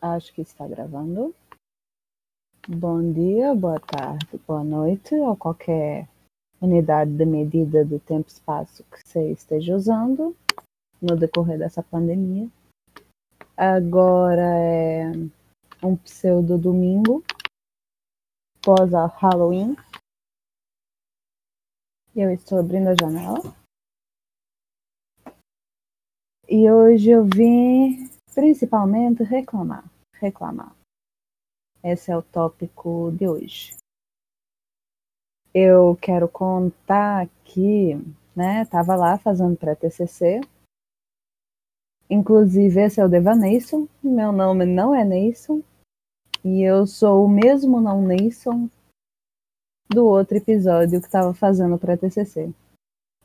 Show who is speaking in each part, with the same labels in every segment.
Speaker 1: Acho que está gravando. Bom dia, boa tarde, boa noite, ou qualquer unidade de medida do tempo e espaço que você esteja usando no decorrer dessa pandemia. Agora é um pseudo domingo, pós Halloween. Eu estou abrindo a janela. E hoje eu vim principalmente reclamar, reclamar. Esse é o tópico de hoje. Eu quero contar que, né, tava lá fazendo pré-TCC. Inclusive, esse é o Devaneison. Meu nome não é Neison. E eu sou o mesmo não Neison do outro episódio que estava fazendo pré-TCC.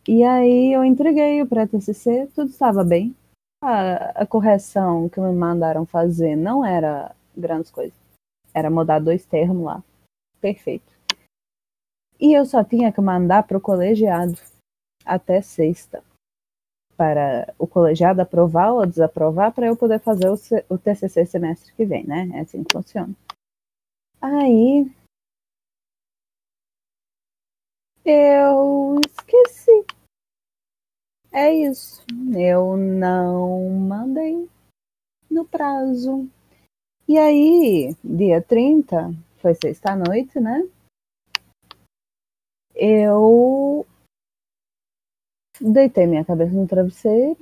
Speaker 1: E aí eu entreguei o pré-TCC, tudo estava bem a, a correção que me mandaram fazer não era grandes coisas. Era mudar dois termos lá. Perfeito. E eu só tinha que mandar para o colegiado até sexta. Para o colegiado aprovar ou desaprovar para eu poder fazer o, o TCC semestre que vem, né? É assim que funciona. Aí. Eu esqueci é isso. Eu não mandei no prazo. E aí, dia 30, foi sexta-noite, né? Eu deitei minha cabeça no travesseiro,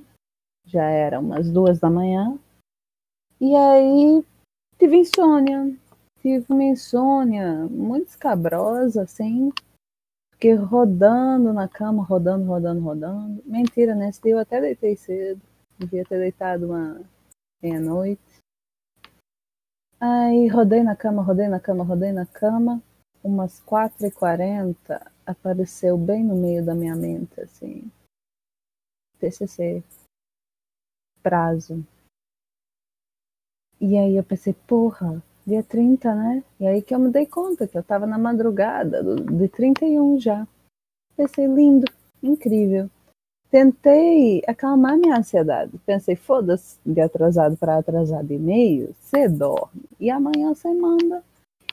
Speaker 1: já era umas duas da manhã, e aí tive insônia. Tive uma insônia muito escabrosa, assim, Fiquei rodando na cama, rodando, rodando, rodando. Mentira, nesse dia eu até deitei cedo. Devia ter deitado uma meia-noite. Aí rodei na cama, rodei na cama, rodei na cama. Umas 4h40 apareceu bem no meio da minha mente, assim. TCC. Prazo. E aí eu pensei, porra, dia 30, né? E aí que eu me dei conta que eu tava na madrugada do, de 31 já. Pensei, lindo, incrível. Tentei acalmar minha ansiedade. Pensei, foda-se, de atrasado para atrasado e meio, você dorme. E amanhã você manda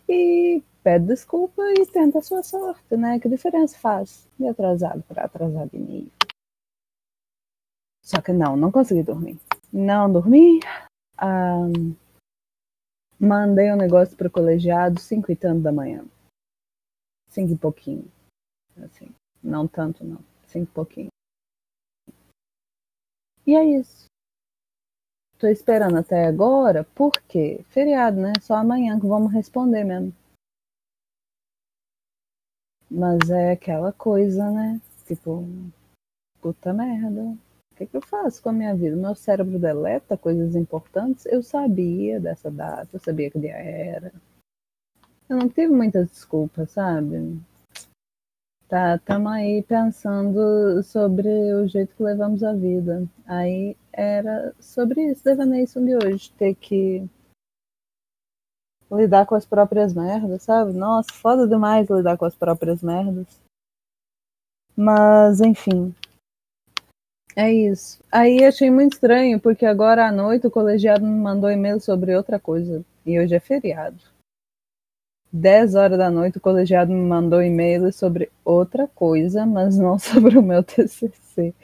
Speaker 1: e pede desculpa e tenta a sua sorte, né? Que diferença faz de atrasado para atrasado e meio? Só que não, não consegui dormir. Não dormi. Um, Mandei um negócio pro colegiado cinco e tanto da manhã. Cinco e pouquinho. Assim, não tanto não. Cinco e pouquinho. E é isso. Tô esperando até agora, porque feriado, né? Só amanhã que vamos responder mesmo. Mas é aquela coisa, né? Tipo, puta merda que, que eu faço com a minha vida? Meu cérebro deleta coisas importantes. Eu sabia dessa data, eu sabia que dia era. Eu não tive muitas desculpas, sabe? Tá, estamos aí pensando sobre o jeito que levamos a vida. Aí era sobre isso, Devaneison de hoje, ter que lidar com as próprias merdas, sabe? Nossa, foda demais lidar com as próprias merdas. Mas, enfim, é isso. Aí achei muito estranho, porque agora à noite o colegiado me mandou e-mail sobre outra coisa. E hoje é feriado. 10 horas da noite o colegiado me mandou e-mail sobre outra coisa, mas não sobre o meu TCC.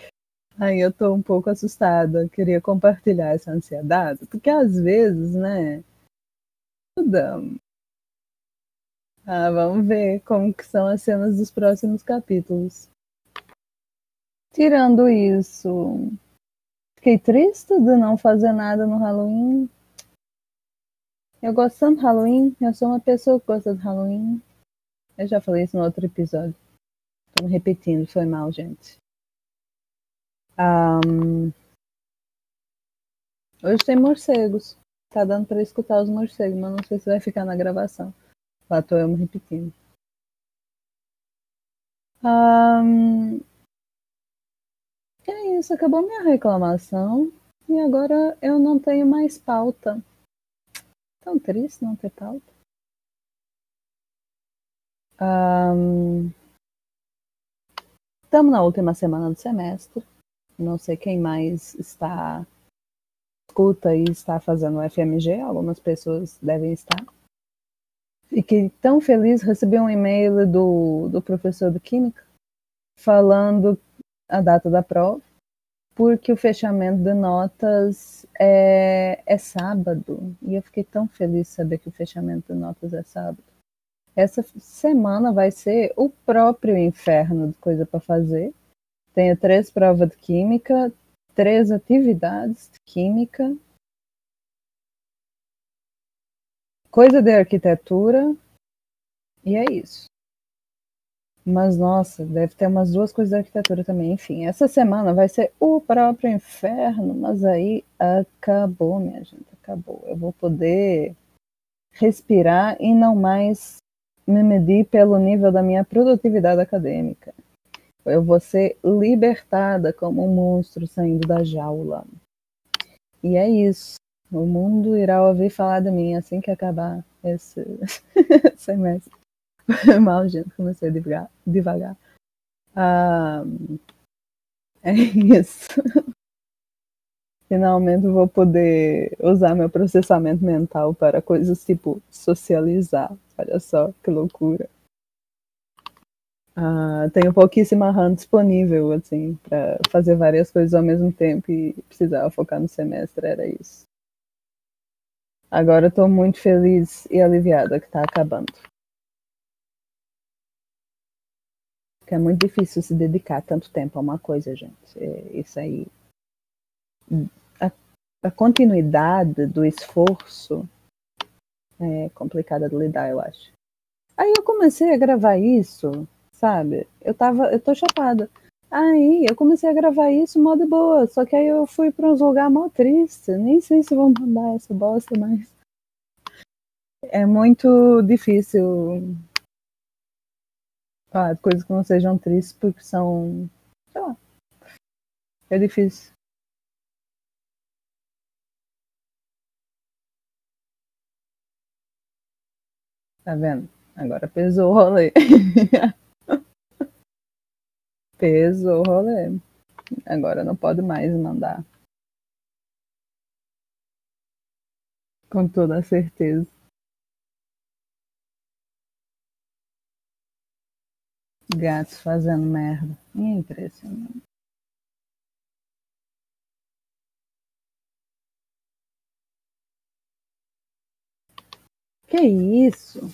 Speaker 1: Aí eu tô um pouco assustada. Queria compartilhar essa ansiedade, porque às vezes, né? Mudamos. Ah, vamos ver como que são as cenas dos próximos capítulos. Tirando isso, fiquei triste de não fazer nada no Halloween. Eu gosto tanto de Halloween, eu sou uma pessoa que gosta de Halloween. Eu já falei isso no outro episódio. Tô me repetindo, foi mal, gente. Um... Hoje tem morcegos. Tá dando pra escutar os morcegos, mas não sei se vai ficar na gravação. Lá tô eu me repetindo. Um... É isso, acabou minha reclamação e agora eu não tenho mais pauta. Tão triste não ter pauta. Estamos um, na última semana do semestre. Não sei quem mais está escuta e está fazendo o FMG, algumas pessoas devem estar. Fiquei tão feliz, recebi um e-mail do, do professor de Química falando a data da prova, porque o fechamento de notas é, é sábado. E eu fiquei tão feliz de saber que o fechamento de notas é sábado. Essa semana vai ser o próprio inferno de coisa para fazer. Tenho três provas de química, três atividades de química, coisa de arquitetura, e é isso. Mas nossa, deve ter umas duas coisas de arquitetura também. Enfim, essa semana vai ser o próprio inferno, mas aí acabou, minha gente, acabou. Eu vou poder respirar e não mais me medir pelo nível da minha produtividade acadêmica. Eu vou ser libertada como um monstro saindo da jaula. E é isso. O mundo irá ouvir falar de mim assim que acabar esse semestre. Mal, gente, comecei devagar. devagar. Ah, é isso. Finalmente vou poder usar meu processamento mental para coisas tipo socializar. Olha só que loucura. Uh, tenho pouquíssima RAM disponível, assim, para fazer várias coisas ao mesmo tempo e precisava focar no semestre, era isso. Agora estou muito feliz e aliviada que está acabando. Porque é muito difícil se dedicar tanto tempo a uma coisa, gente. É, isso aí. A, a continuidade do esforço é complicada de lidar, eu acho. Aí eu comecei a gravar isso sabe? Eu tava, eu tô chapada. Aí eu comecei a gravar isso mó de boa, só que aí eu fui pra uns lugares mó triste. Nem sei se vão mandar essa bosta, mas. É muito difícil de coisas que não sejam tristes porque são. sei lá. É difícil. Tá vendo? Agora pesou o rolê. peso o rolê. Agora não pode mais mandar. Com toda certeza. Gatos fazendo merda. É impressionante. Que isso?